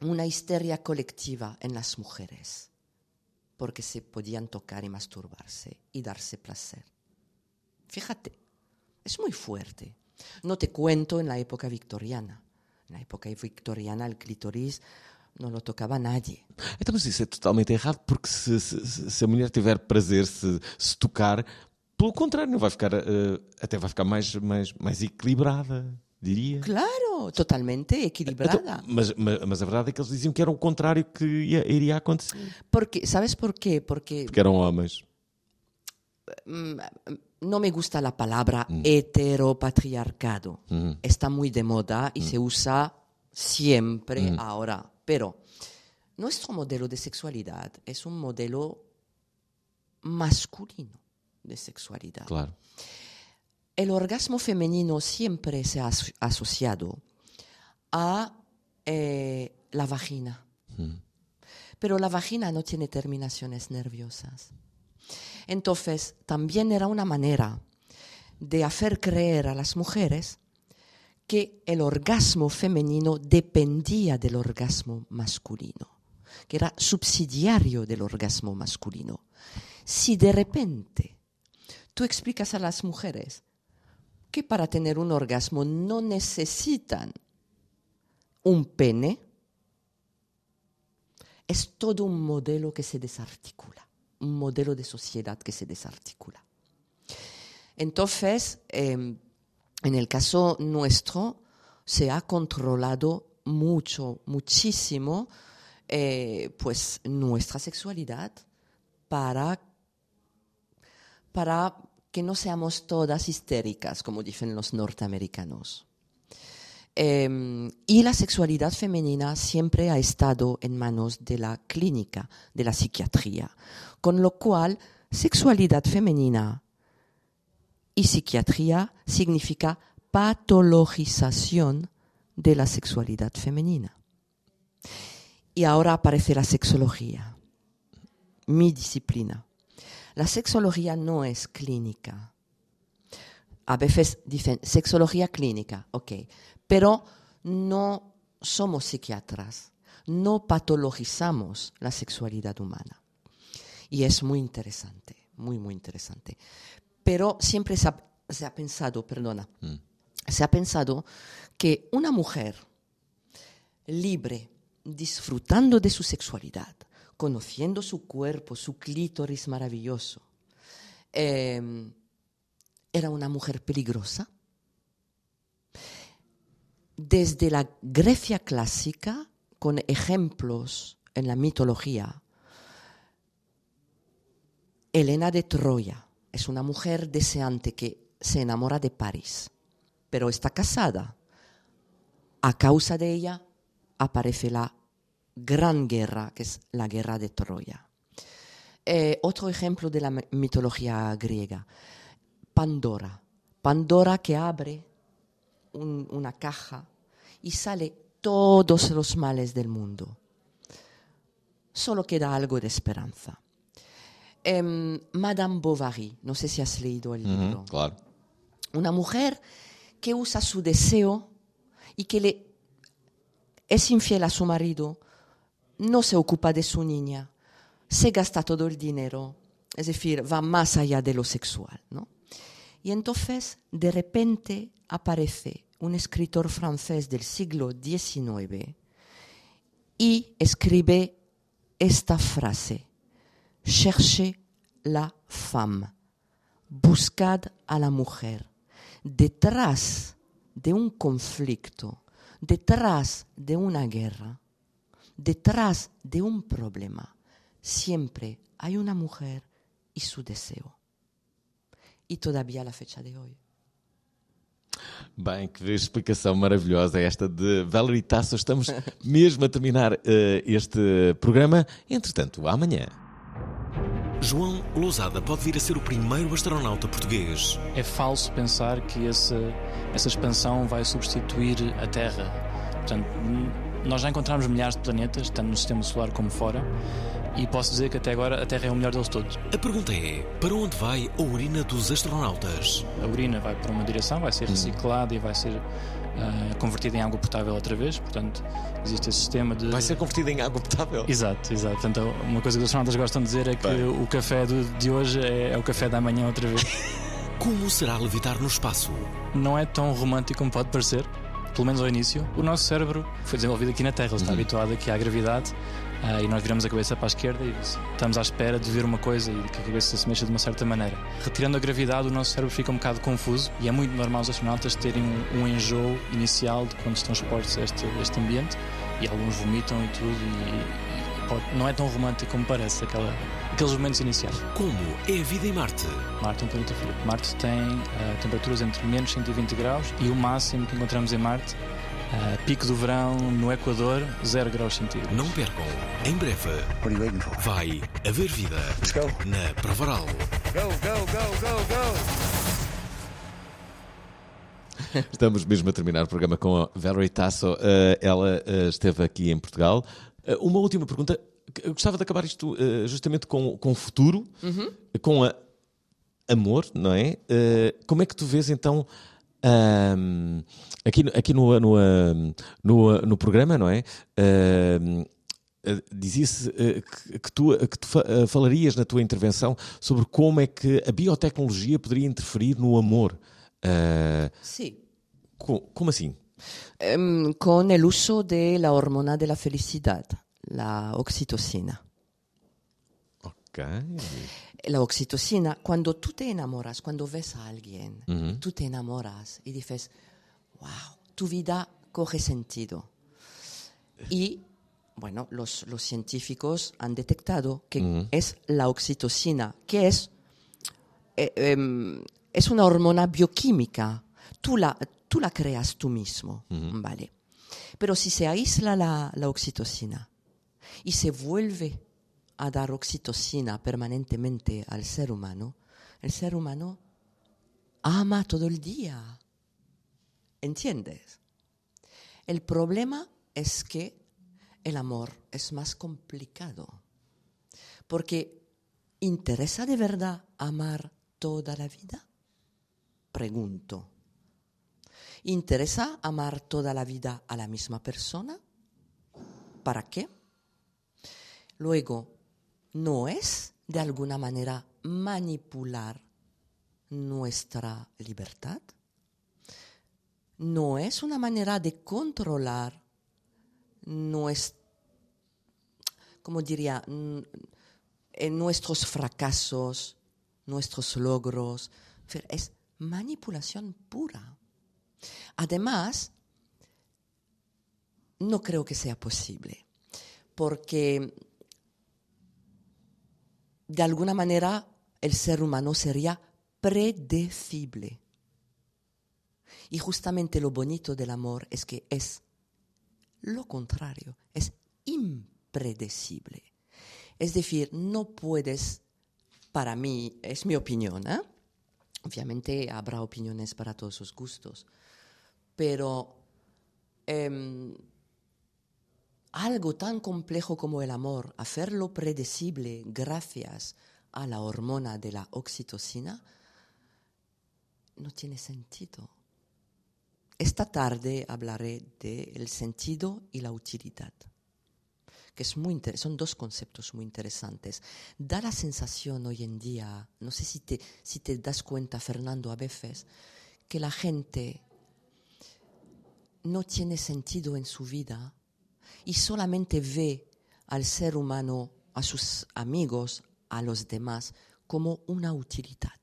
una histeria colectiva en las mujeres, porque se podían tocar y masturbarse y darse placer. Fíjate, es muy fuerte. No te cuento en la época victoriana. En la época victoriana el clítoris no lo tocaba nadie. Então, mas isso é totalmente errado, porque se, se- se- a mulher tiver prazer, se, se tocar, pelo contrário, não vai ficar, eh, até vai ficar mais, mais, mais equilibrada, diria. Claro, totalmente Então, equilibrada. mas, mas, mas a verdade é que eles diziam que era o contrário que ia- iria acontecer. Porque, ¿Sabes por qué? Porque Porque eram homens. No me gusta la palabra Mm. heteropatriarcado. Mm-hmm. Está muy de moda y se usa siempre Mm. ahora. Pero nuestro modelo de sexualidad es un modelo masculino de sexualidad. Claro. El orgasmo femenino siempre se ha aso- asociado a eh, la vagina. Pero la vagina no tiene terminaciones nerviosas. Entonces, también era una manera de hacer creer a las mujeres que el orgasmo femenino dependía del orgasmo masculino, que era subsidiario del orgasmo masculino. Si de repente tú explicas a las mujeres que para tener un orgasmo no necesitan un pene, es todo un modelo que se desarticula, un modelo de sociedad que se desarticula. Entonces, eh, en el caso nuestro, se ha controlado mucho, muchísimo, eh, pues nuestra sexualidad para, para que no seamos todas histéricas, como dicen los norteamericanos. Eh, y la sexualidad femenina siempre ha estado en manos de la clínica, de la psiquiatría, con lo cual sexualidad femenina y psiquiatría significa patologización de la sexualidad femenina. Y ahora aparece la sexología, mi disciplina. La sexología no es clínica. A veces dicen sexología clínica, ok, pero no somos psiquiatras, no patologizamos la sexualidad humana. Y es muy interesante, muy, muy interesante. Pero siempre se ha, se ha pensado, perdona, se ha pensado que una mujer libre, disfrutando de su sexualidad, conociendo su cuerpo, su clítoris maravilloso, eh, era una mujer peligrosa. Desde la Grecia clásica, con ejemplos en la mitología, Helena de Troya es una mujer deseante que se enamora de París, pero está casada. A causa de ella aparece la gran guerra, que es la guerra de Troya. Eh, otro ejemplo de la mi- mitología griega, Pandora. Pandora que abre un- una caja y sale todos los males del mundo. Solo queda algo de esperanza. Em, Madame Bovary, no sé si has leído el libro. Claro. Una mujer que usa su deseo y que le es infiel a su marido, no se ocupa de su niña, se gasta todo el dinero, es decir, va más allá de lo sexual. ¿no? Y entonces, de repente, aparece un escritor francés del siglo XIX y escribe esta frase, cherchez la femme, buscad a la mujer. Detrás de un conflicto, detrás de una guerra, detrás de un problema, siempre hay una mujer y su deseo. E todavía a la fecha de hoy. Bem, que explicação maravilhosa é esta de Valerie Tasso. Estamos mesmo a terminar eh, este programa. Entretanto, amanhã. João Lousada pode vir a ser o primeiro astronauta português. É falso pensar que esse, essa expansão vai substituir a Terra. Portanto, nós já encontramos milhares de planetas, tanto no sistema solar como fora, e posso dizer que até agora a Terra é o melhor deles todos. A pergunta é: para onde vai a urina dos astronautas? A urina vai para uma direção, vai ser reciclada e vai ser ah, convertida em água potável outra vez. Portanto, existe esse sistema de. Vai ser convertido em água potável. Exato, exato. Portanto, uma coisa que os astronautas gostam de dizer é que Bem. o café de hoje é, é o café da manhã outra vez. Como será levitar no espaço? não é tão romântico como pode parecer, pelo menos ao início. O nosso cérebro foi desenvolvido aqui na Terra, ele está habituado aqui à gravidade ah, e nós viramos a cabeça para a esquerda e estamos à espera de ver uma coisa e de que a cabeça se mexa de uma certa maneira. Retirando a gravidade, o nosso cérebro fica um bocado confuso e é muito normal os astronautas terem um, um enjoo inicial de quando estão expostos a este, este ambiente e alguns vomitam e tudo e, e pode- não é tão romântico como parece aquela, aqueles momentos iniciais. Como é a vida em Marte? Marte é um planeta frio. Marte tem ah, temperaturas entre menos 120 graus e o máximo que encontramos em Marte, ah, pico do verão no Equador, 0 graus centígrados. Não percam, em breve vai haver vida na Provaral. Estamos mesmo a terminar o programa com a Valerie Tasso. Eh, ela eh, esteve aqui em Portugal. Uma última pergunta. Eu gostava de acabar isto justamente com, com o futuro, com a amor, não é? Como é que tu vês então ahm, aqui, no- aqui no, no, no, no programa, não é? Ahm, eh, Dizia-se eh, que, tu, que tu eh, falarias na tua intervenção sobre como é que a biotecnologia poderia interferir no amor. Sí. co- como assim? Em, con el uso de la hormona de la felicidad, la oxitocina. Ok. La oxitocina, cuando tú te enamoras, cuando ves a alguien, tú te enamoras y dices, wow, tu vida coge sentido. Y, bueno, los, los científicos han detectado que es la oxitocina, que es, eh, em, es una hormona bioquímica. Tú la, tú la creas tú mismo, ¿vale? Pero si se aísla la, la oxitocina y se vuelve a dar oxitocina permanentemente al ser humano, el ser humano ama todo el día. ¿Entiendes? El problema es que el amor es más complicado. Porque ¿interesa de verdad amar toda la vida? Pregunto. ¿Interesa amar toda la vida a la misma persona? ¿Para qué? Luego, ¿no es de alguna manera manipular nuestra libertad? ¿No es una manera de controlar nuestro, como diría, mm, nuestros fracasos, nuestros logros? Es manipulación pura. Además, no creo que sea posible, porque de alguna manera el ser humano sería predecible. Y justamente lo bonito del amor es que es lo contrario, es impredecible. Es decir, no puedes, para mí, es mi opinión, ¿eh? obviamente habrá opiniones para todos sus gustos, pero em, algo tan complejo como el amor, hacerlo predecible gracias a la hormona de la oxitocina, no tiene sentido. Esta tarde hablaré del sentido y la utilidad, que es muy son dos conceptos muy interesantes. Da la sensación hoy en día, no sé si te, si te das cuenta, Fernando, a veces, que la gente no tiene sentido en su vida y solamente ve al ser humano, a sus amigos, a los demás, como una utilidad.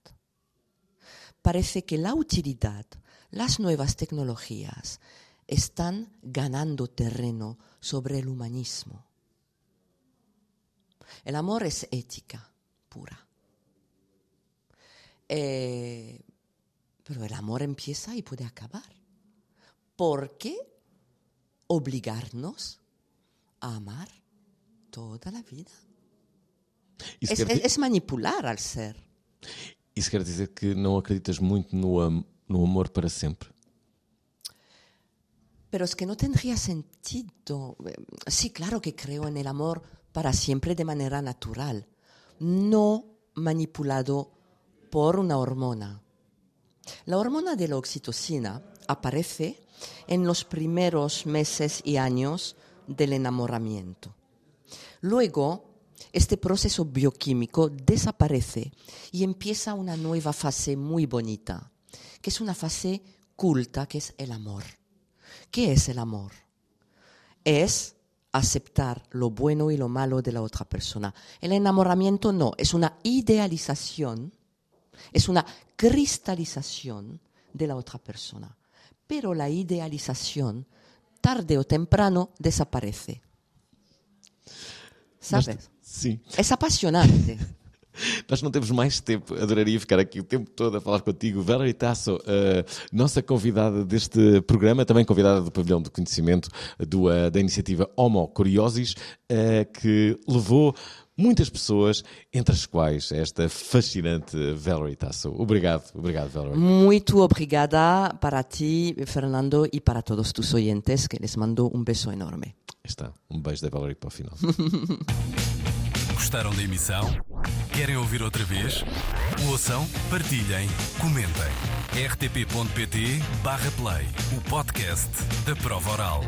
Parece que la utilidad, las nuevas tecnologías, están ganando terreno sobre el humanismo. El amor es ética pura. Eh, pero el amor empieza y puede acabar. ¿Por qué obligarnos a amar toda la vida? Es, es, es, manipular al ser. Isso quer dizer que não acreditas muito no, am no amor para sempre? Pero es que no tendría sentido. Sí, claro que creo en el amor para siempre de manera natural, no manipulado por una hormona. La hormona de la oxitocina aparece en los primeros meses y años del enamoramiento. Luego, este proceso bioquímico desaparece y empieza una nueva fase muy bonita, que es una fase culta, que es el amor. ¿Qué es el amor? Es aceptar lo bueno y lo malo de la otra persona. El enamoramiento no, es una idealización, es una cristalización de la otra persona. Pero la idealización, tarde o temprano, desaparece. ¿Sabes? Sí. Es apasionante. Nós não temos mais tempo, adoraria ficar aqui o tempo todo a falar contigo. Valerie Tasso, uh, nossa convidada deste programa, também convidada do Pavilhão do Conhecimento do, uh, da iniciativa Homo Curiosis, uh, que levou muitas pessoas, entre as quais esta fascinante Valerie Tasso. Obrigado, obrigado, Valerie. Muito obrigada para ti, Fernando, e para todos tus oyentes, que les mando um beijo enorme. Está, um beijo da Valerie para o final. Gostaram da emissão? Querem ouvir outra vez? Ouçam, partilhem, comentem. rtp.pt/play o podcast da prova oral.